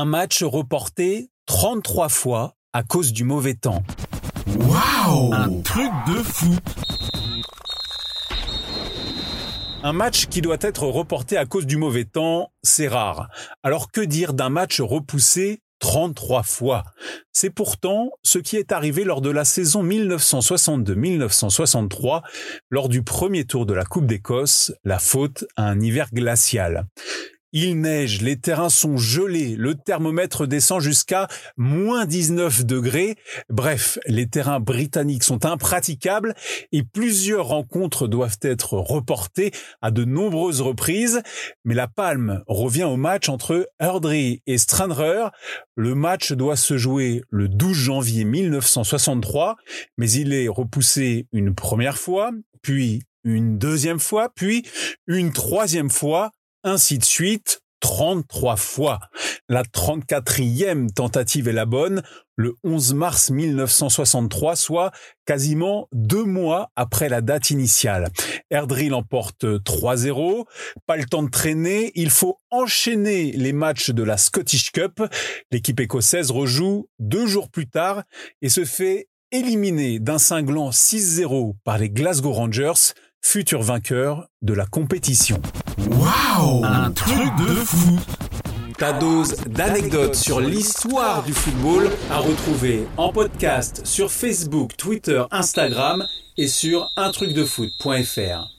Un match reporté 33 fois à cause du mauvais temps. Waouh Un truc de fou Un match qui doit être reporté à cause du mauvais temps, c'est rare. Alors que dire d'un match repoussé 33 fois? C'est pourtant ce qui est arrivé lors de la saison 1962-1963, lors du premier tour de la Coupe d'Écosse, la faute à un hiver glacial. Il neige, les terrains sont gelés, le thermomètre descend jusqu'à moins 19 degrés. Bref, les terrains britanniques sont impraticables et plusieurs rencontres doivent être reportées à de nombreuses reprises. Mais la palme revient au match entre Erdry et Stranraer. Le match doit se jouer le 12 janvier 1963, mais il est repoussé une première fois, puis une deuxième fois, puis une troisième fois ainsi de suite, 33 fois. La 34e tentative est la bonne, le 11 mars 1963, soit quasiment deux mois après la date initiale. Erdry l'emporte 3-0, pas le temps de traîner, il faut enchaîner les matchs de la Scottish Cup. L'équipe écossaise rejoue deux jours plus tard et se fait éliminer d'un cinglant 6-0 par les Glasgow Rangers, futur vainqueur de la compétition. Waouh Un truc de fou Ta dose d'anecdotes sur l'histoire du football à retrouver en podcast sur Facebook, Twitter, Instagram et sur untrucdefoot.fr.